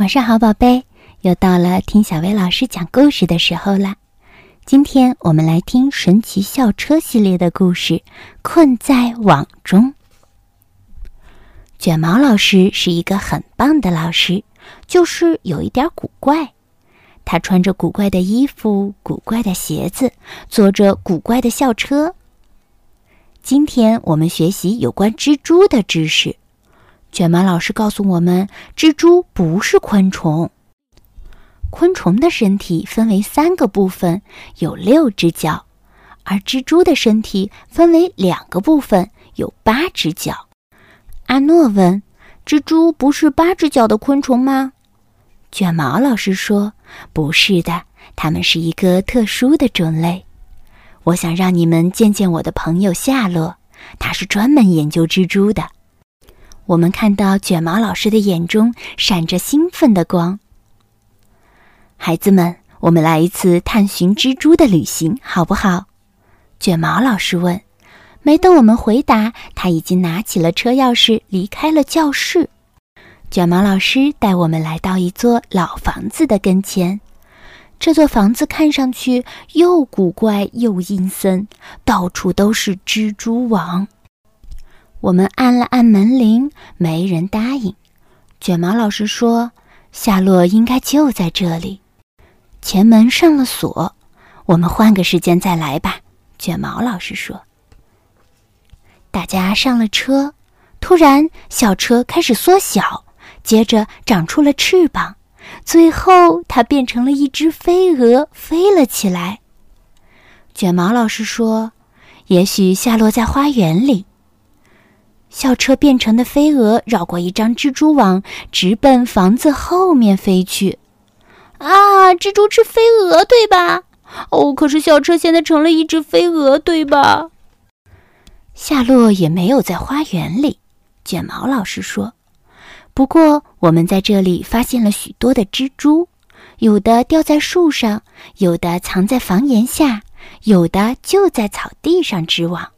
晚上好，宝贝，又到了听小薇老师讲故事的时候啦。今天我们来听《神奇校车》系列的故事《困在网中》。卷毛老师是一个很棒的老师，就是有一点古怪。他穿着古怪的衣服、古怪的鞋子，坐着古怪的校车。今天我们学习有关蜘蛛的知识。卷毛老师告诉我们，蜘蛛不是昆虫。昆虫的身体分为三个部分，有六只脚；而蜘蛛的身体分为两个部分，有八只脚。阿诺问：“蜘蛛不是八只脚的昆虫吗？”卷毛老师说：“不是的，它们是一个特殊的种类。我想让你们见见我的朋友夏洛，他是专门研究蜘蛛的。”我们看到卷毛老师的眼中闪着兴奋的光。孩子们，我们来一次探寻蜘蛛的旅行，好不好？卷毛老师问。没等我们回答，他已经拿起了车钥匙，离开了教室。卷毛老师带我们来到一座老房子的跟前。这座房子看上去又古怪又阴森，到处都是蜘蛛网。我们按了按门铃，没人答应。卷毛老师说：“夏洛应该就在这里。”前门上了锁，我们换个时间再来吧。卷毛老师说。大家上了车，突然小车开始缩小，接着长出了翅膀，最后它变成了一只飞蛾，飞了起来。卷毛老师说：“也许夏洛在花园里。”校车变成的飞蛾绕过一张蜘蛛网，直奔房子后面飞去。啊，蜘蛛吃飞蛾，对吧？哦，可是校车现在成了一只飞蛾，对吧？夏洛也没有在花园里，卷毛老师说。不过，我们在这里发现了许多的蜘蛛，有的吊在树上，有的藏在房檐下，有的就在草地上织网。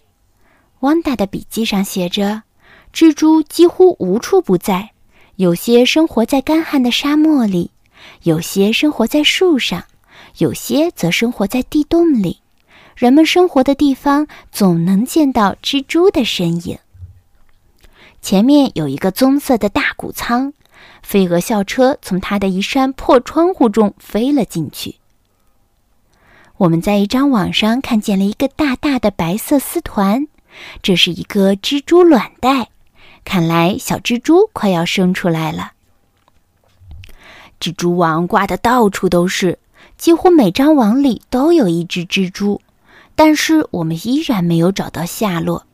汪达的笔记上写着：“蜘蛛几乎无处不在，有些生活在干旱的沙漠里，有些生活在树上，有些则生活在地洞里。人们生活的地方总能见到蜘蛛的身影。”前面有一个棕色的大谷仓，飞蛾校车从它的一扇破窗户中飞了进去。我们在一张网上看见了一个大大的白色丝团。这是一个蜘蛛卵袋，看来小蜘蛛快要生出来了。蜘蛛网挂的到处都是，几乎每张网里都有一只蜘蛛，但是我们依然没有找到下落。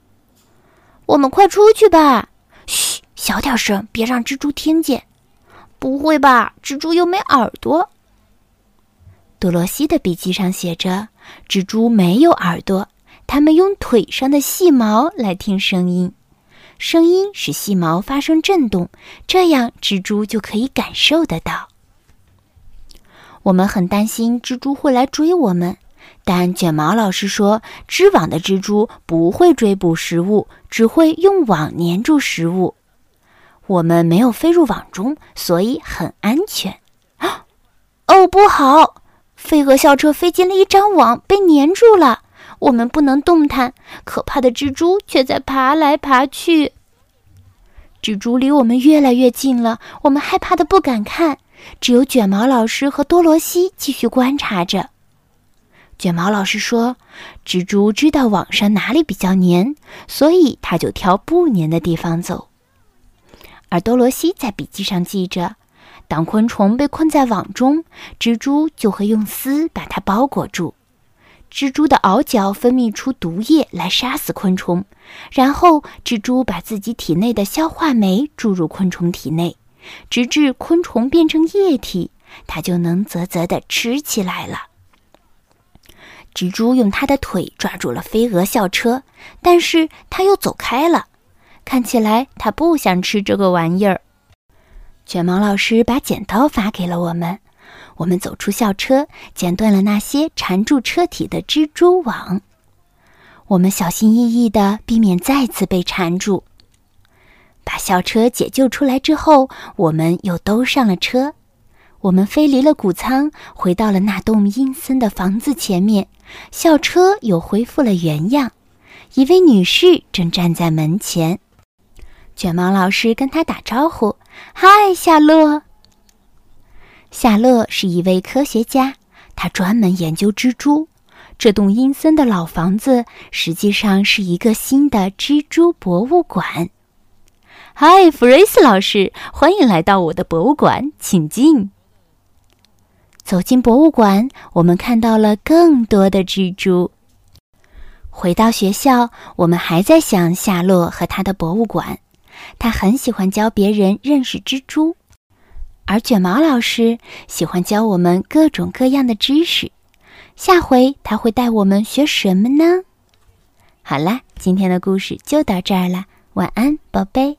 我们快出去吧！嘘，小点声，别让蜘蛛听见。不会吧？蜘蛛又没耳朵。多罗西的笔记上写着：“蜘蛛没有耳朵。”它们用腿上的细毛来听声音，声音使细毛发生震动，这样蜘蛛就可以感受得到。我们很担心蜘蛛会来追我们，但卷毛老师说，织网的蜘蛛不会追捕食物，只会用网粘住食物。我们没有飞入网中，所以很安全。哦，不好！飞蛾校车飞进了一张网，被粘住了。我们不能动弹，可怕的蜘蛛却在爬来爬去。蜘蛛离我们越来越近了，我们害怕的不敢看。只有卷毛老师和多罗西继续观察着。卷毛老师说：“蜘蛛知道网上哪里比较黏，所以它就挑不粘的地方走。”而多罗西在笔记上记着：“当昆虫被困在网中，蜘蛛就会用丝把它包裹住。”蜘蛛的螯角分泌出毒液来杀死昆虫，然后蜘蛛把自己体内的消化酶注入昆虫体内，直至昆虫变成液体，它就能啧啧地吃起来了。蜘蛛用它的腿抓住了飞蛾校车，但是它又走开了，看起来它不想吃这个玩意儿。卷毛老师把剪刀发给了我们。我们走出校车，剪断了那些缠住车体的蜘蛛网。我们小心翼翼地避免再次被缠住。把校车解救出来之后，我们又都上了车，我们飞离了谷仓，回到了那栋阴森的房子前面。校车又恢复了原样。一位女士正站在门前。卷毛老师跟她打招呼：“嗨，夏洛。”夏洛是一位科学家，他专门研究蜘蛛。这栋阴森的老房子实际上是一个新的蜘蛛博物馆。嗨，弗瑞斯老师，欢迎来到我的博物馆，请进。走进博物馆，我们看到了更多的蜘蛛。回到学校，我们还在想夏洛和他的博物馆。他很喜欢教别人认识蜘蛛，而卷毛老师喜欢教我们各种各样的知识。下回他会带我们学什么呢？好啦，今天的故事就到这儿了，晚安，宝贝。